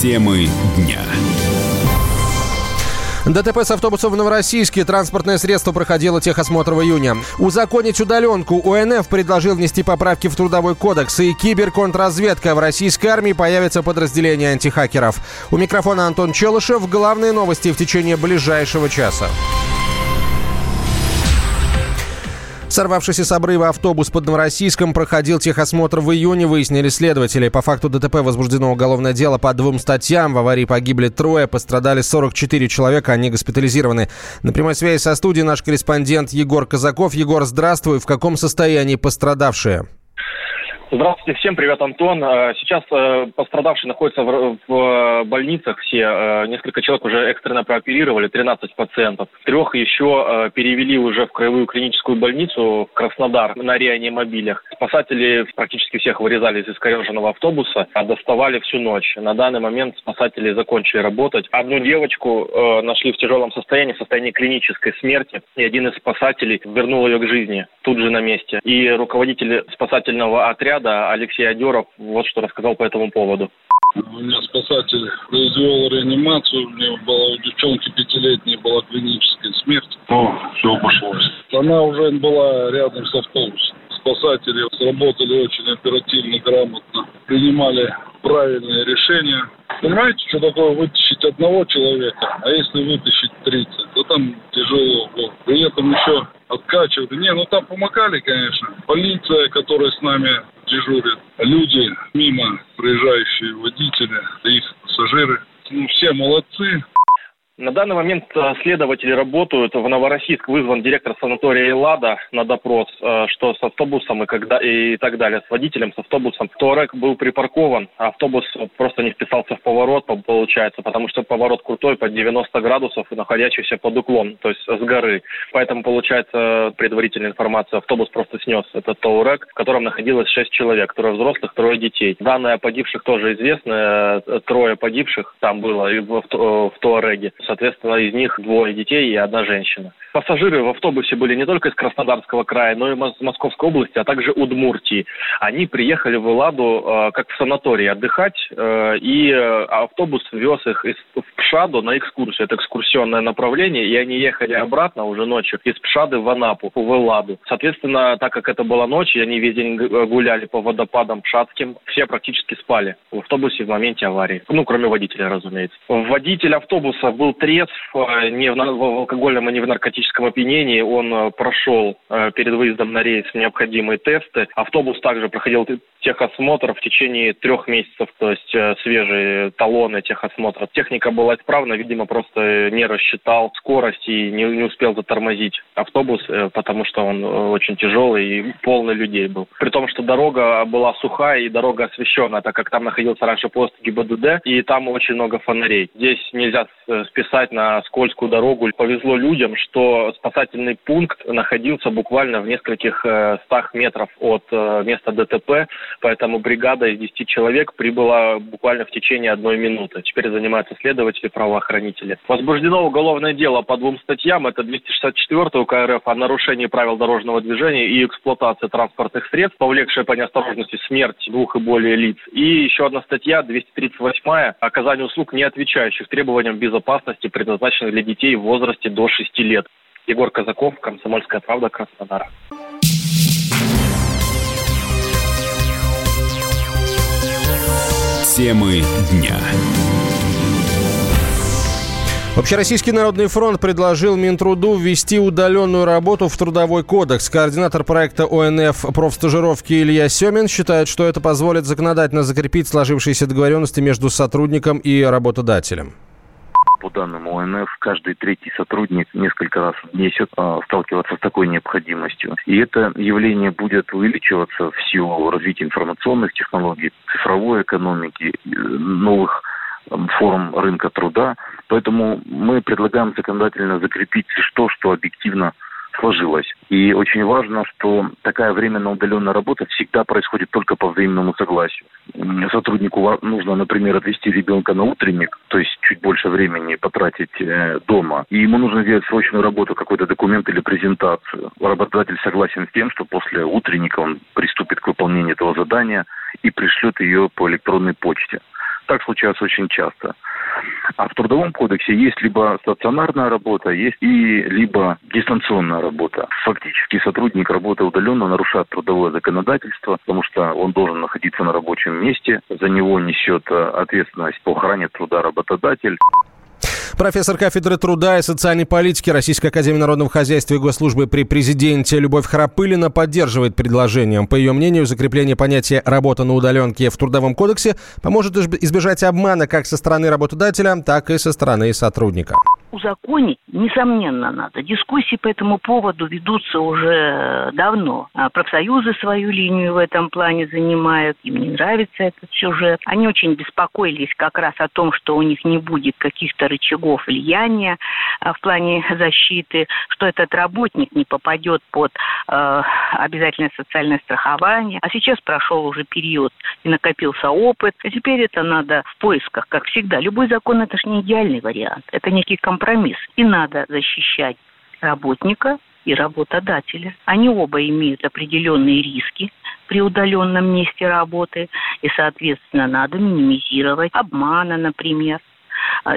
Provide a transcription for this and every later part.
Темы дня. ДТП с автобусом в Новороссийске. Транспортное средство проходило техосмотр в июне. Узаконить удаленку. УНФ предложил внести поправки в Трудовой кодекс. И киберконтрразведка. В российской армии появится подразделение антихакеров. У микрофона Антон Челышев. Главные новости в течение ближайшего часа. Сорвавшийся с обрыва автобус под Новороссийском проходил техосмотр в июне, выяснили следователи. По факту ДТП возбуждено уголовное дело по двум статьям. В аварии погибли трое, пострадали 44 человека, они госпитализированы. На прямой связи со студией наш корреспондент Егор Казаков. Егор, здравствуй. В каком состоянии пострадавшие? Здравствуйте всем, привет, Антон. Э, сейчас э, пострадавшие находятся в, в больницах все. Э, несколько человек уже экстренно прооперировали, 13 пациентов. Трех еще перевели уже в краевую клиническую больницу в Краснодар на реанимобилях. Спасатели практически всех вырезали из искореженного автобуса, а доставали всю ночь. На данный момент спасатели закончили работать. Одну девочку нашли в тяжелом состоянии, в состоянии клинической смерти, и один из спасателей вернул ее к жизни тут же на месте. И руководитель спасательного отряда отряда Алексей Адеров вот что рассказал по этому поводу. У меня спасатель произвел реанимацию, у меня была у девчонки пятилетней была клиническая смерть. Ну, все обошлось. Она уже была рядом с автобусом. Спасатели сработали очень оперативно, грамотно, принимали правильные решения. Понимаете, что такое вытащить одного человека, а если вытащить 30, то там тяжело было. При этом еще откачивали. Не, ну там помогали, конечно. Полиция, которая с нами дежурит, люди мимо проезжающие водители, их пассажиры. Ну, все молодцы. На данный момент э, следователи работают. В Новороссийск вызван директор санатория «Эллада» на допрос, э, что с автобусом и, когда, и так далее, с водителем, с автобусом. Туарек был припаркован, а автобус просто не вписался в поворот, получается, потому что поворот крутой под 90 градусов и находящийся под уклон, то есть с горы. Поэтому, получается, предварительная информация, автобус просто снес этот Таурек, в котором находилось 6 человек, трое взрослых, трое детей. Данные о погибших тоже известны, э, трое погибших там было в, в, в Туареге соответственно, из них двое детей и одна женщина. Пассажиры в автобусе были не только из Краснодарского края, но и из Московской области, а также Удмуртии. Они приехали в Эладу э, как в санаторий отдыхать, э, и э, автобус вез их из в Пшаду на экскурсию. Это экскурсионное направление, и они ехали обратно уже ночью из Пшады в Анапу, в Эладу. Соответственно, так как это была ночь, и они весь день гуляли по водопадам Пшадским, все практически спали в автобусе в моменте аварии. Ну, кроме водителя, разумеется. Водитель автобуса был трезв, э, не в, в алкогольном и не в наркотическом опьянении. Он э, прошел э, перед выездом на рейс необходимые тесты. Автобус также проходил техосмотр в течение трех месяцев, то есть свежие талоны техосмотра. Техника была исправна, видимо, просто не рассчитал скорость и не, не успел затормозить автобус, потому что он очень тяжелый и полный людей был. При том, что дорога была сухая и дорога освещенная, так как там находился раньше пост ГИБДД, и там очень много фонарей. Здесь нельзя списать на скользкую дорогу. Повезло людям, что спасательный пункт находился буквально в нескольких э, стах метров от э, места ДТП, поэтому бригада из 10 человек прибыла буквально в течение одной минуты. Теперь занимаются следователи, правоохранители. Возбуждено уголовное дело по двум статьям. Это 264 УК РФ о нарушении правил дорожного движения и эксплуатации транспортных средств, повлекшая по неосторожности смерть двух и более лиц. И еще одна статья, 238 оказание услуг, не отвечающих требованиям безопасности предназначены для детей в возрасте до 6 лет. Егор Казаков, Комсомольская правда, Краснодар. Темы дня. Общероссийский народный фронт предложил Минтруду ввести удаленную работу в Трудовой кодекс. Координатор проекта ОНФ профстажировки Илья Семин считает, что это позволит законодательно закрепить сложившиеся договоренности между сотрудником и работодателем по данным ОНФ, каждый третий сотрудник несколько раз в месяц а, сталкиваться с такой необходимостью. И это явление будет увеличиваться в силу развития информационных технологий, цифровой экономики, э, новых форм рынка труда. Поэтому мы предлагаем законодательно закрепить лишь то, что объективно сложилось. И очень важно, что такая временно удаленная работа всегда происходит только по взаимному согласию. Сотруднику нужно, например, отвести ребенка на утренник, то есть чуть больше времени потратить э, дома. И ему нужно делать срочную работу, какой-то документ или презентацию. Работодатель согласен с тем, что после утренника он приступит к выполнению этого задания и пришлет ее по электронной почте. Так случается очень часто. А в Трудовом кодексе есть либо стационарная работа, есть и либо дистанционная работа. Фактически сотрудник, работая удаленно, нарушает трудовое законодательство, потому что он должен находиться на рабочем месте, за него несет э, ответственность по охране труда работодатель. Профессор кафедры труда и социальной политики Российской Академии Народного Хозяйства и Госслужбы при президенте Любовь Храпылина поддерживает предложение. По ее мнению, закрепление понятия «работа на удаленке» в Трудовом кодексе поможет избежать обмана как со стороны работодателя, так и со стороны сотрудника узаконить, несомненно, надо. Дискуссии по этому поводу ведутся уже давно. А профсоюзы свою линию в этом плане занимают, им не нравится этот сюжет. Они очень беспокоились как раз о том, что у них не будет каких-то рычагов влияния а, в плане защиты, что этот работник не попадет под э, обязательное социальное страхование. А сейчас прошел уже период и накопился опыт. А теперь это надо в поисках, как всегда. Любой закон – это же не идеальный вариант. Это некий компромисс. И надо защищать работника и работодателя. Они оба имеют определенные риски при удаленном месте работы, и, соответственно, надо минимизировать обмана, например,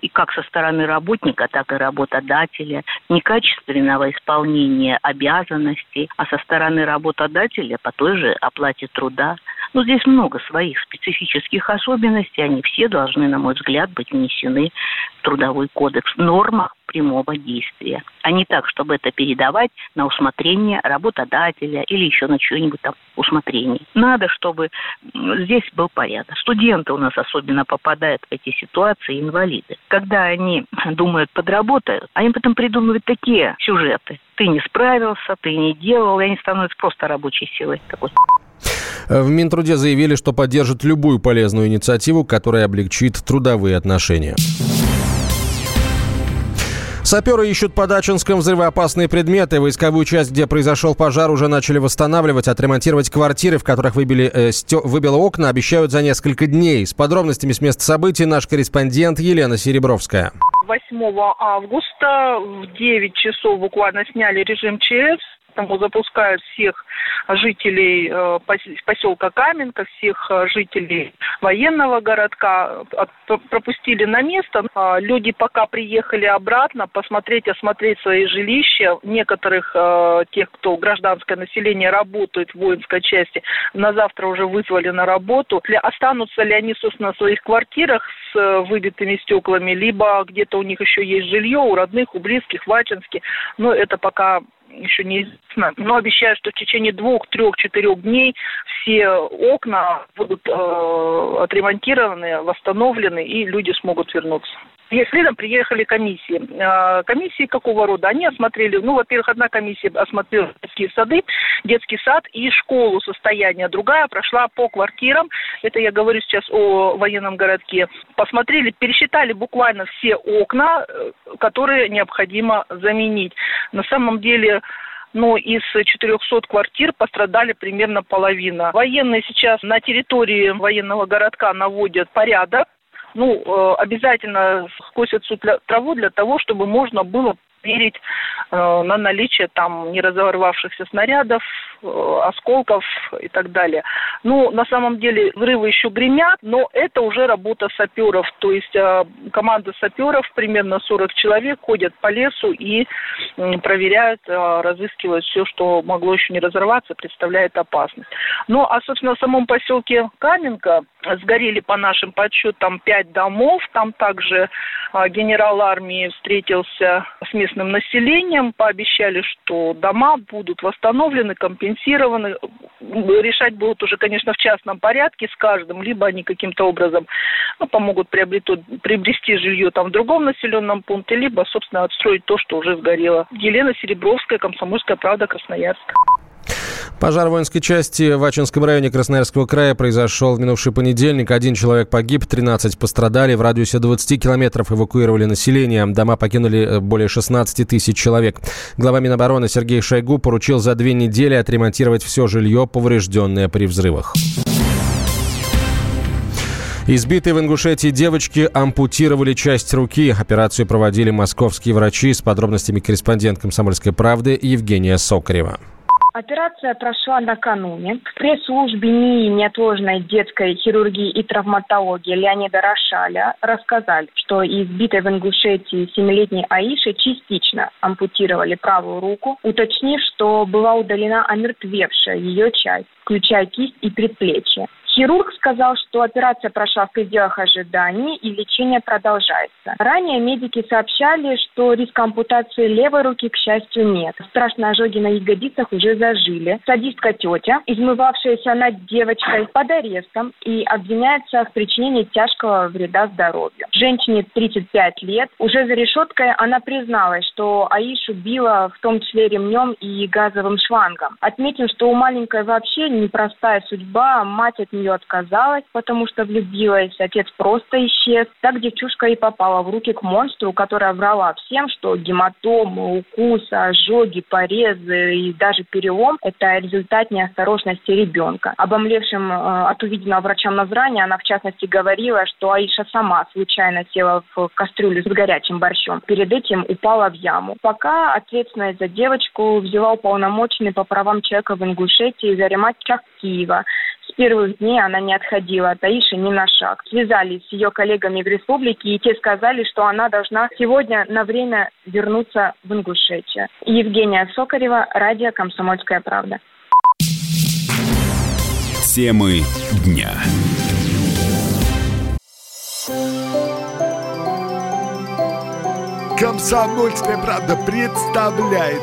и как со стороны работника, так и работодателя, некачественного исполнения обязанностей, а со стороны работодателя по той же оплате труда. Но здесь много своих специфических особенностей, они все должны, на мой взгляд, быть внесены в Трудовой кодекс в нормах прямого действия, а не так, чтобы это передавать на усмотрение работодателя или еще на чье-нибудь там усмотрение. Надо, чтобы здесь был порядок. Студенты у нас особенно попадают в эти ситуации, инвалиды. Когда они думают, подработают, они потом придумывают такие сюжеты. Ты не справился, ты не делал, и они становятся просто рабочей силой. Такой. В Минтруде заявили, что поддержат любую полезную инициативу, которая облегчит трудовые отношения. Саперы ищут под Ачинском взрывоопасные предметы. Войсковую часть, где произошел пожар, уже начали восстанавливать, отремонтировать квартиры, в которых выбили, э, стё, выбило окна, обещают за несколько дней. С подробностями с места событий наш корреспондент Елена Серебровская. 8 августа в 9 часов буквально сняли режим ЧС Тому запускают всех жителей э, поселка Каменка, всех э, жителей военного городка, пропустили на место. А люди пока приехали обратно посмотреть, осмотреть свои жилища. Некоторых э, тех, кто гражданское население работает в воинской части, на завтра уже вызвали на работу. Останутся ли они, собственно, в своих квартирах с выбитыми стеклами, либо где-то у них еще есть жилье, у родных, у близких, в Ачинске. Но это пока еще неизвестно, но обещают, что в течение двух, трех, четырех дней все окна будут э, отремонтированы, восстановлены, и люди смогут вернуться. Следом приехали комиссии. А, комиссии какого рода? Они осмотрели, ну, во-первых, одна комиссия осмотрела детские сады, детский сад и школу состояния. Другая прошла по квартирам, это я говорю сейчас о военном городке. Посмотрели, пересчитали буквально все окна, э, которые необходимо заменить. На самом деле но из 400 квартир пострадали примерно половина. Военные сейчас на территории военного городка наводят порядок, ну, э, обязательно скосят всю траву для того, чтобы можно было верить э, на наличие там не разорвавшихся снарядов, осколков и так далее. Ну, на самом деле взрывы еще гремят, но это уже работа саперов. То есть э, команда саперов, примерно 40 человек, ходят по лесу и э, проверяют, э, разыскивают все, что могло еще не разорваться, представляет опасность. Ну, а, собственно, в самом поселке Каменка сгорели по нашим подсчетам пять домов. Там также э, генерал армии встретился с местным населением, пообещали, что дома будут восстановлены, компенсированы. Решать будут уже, конечно, в частном порядке с каждым, либо они каким-то образом ну, помогут приобрету, приобрести жилье там в другом населенном пункте, либо, собственно, отстроить то, что уже сгорело. Елена Серебровская, Комсомольская правда, Красноярск. Пожар воинской части в Ачинском районе Красноярского края произошел в минувший понедельник. Один человек погиб, 13 пострадали. В радиусе 20 километров эвакуировали население. Дома покинули э, более 16 тысяч человек. Глава Минобороны Сергей Шойгу поручил за две недели отремонтировать все жилье, поврежденное при взрывах. Избитые в Ингушетии девочки ампутировали часть руки. Операцию проводили московские врачи. С подробностями корреспондент «Комсомольской правды» Евгения Сокарева. Операция прошла накануне. В пресс-службе НИИ неотложной детской хирургии и травматологии Леонида Рошаля рассказали, что избитой в Ингушетии семилетней Аиши частично ампутировали правую руку, уточнив, что была удалена омертвевшая ее часть, включая кисть и предплечье. Хирург сказал, что операция прошла в пределах ожиданий и лечение продолжается. Ранее медики сообщали, что риска ампутации левой руки, к счастью, нет. Страшные ожоги на ягодицах уже зажили. Садистка тетя, измывавшаяся над девочкой, под арестом и обвиняется в причинении тяжкого вреда здоровью. Женщине 35 лет. Уже за решеткой она призналась, что Аишу била в том числе ремнем и газовым шлангом. Отметим, что у маленькой вообще непростая судьба. Мать от нее отказалась, потому что влюбилась. Отец просто исчез. Так девчушка и попала в руки к монстру, которая врала всем, что гематомы, укусы, ожоги, порезы и даже перелом – это результат неосторожности ребенка. Обомлевшим э, от увиденного врачам названия она, в частности, говорила, что Аиша сама случайно села в кастрюлю с горячим борщом. Перед этим упала в яму. Пока ответственность за девочку взяла уполномоченный по правам человека в Ингушетии Заремат Киева. С первых дней она не отходила от Аиши ни на шаг. Связались с ее коллегами в республике, и те сказали, что она должна сегодня на время вернуться в Ингушетию. Евгения Сокарева, радио «Комсомольская правда». Темы дня. Комсомольская правда представляет.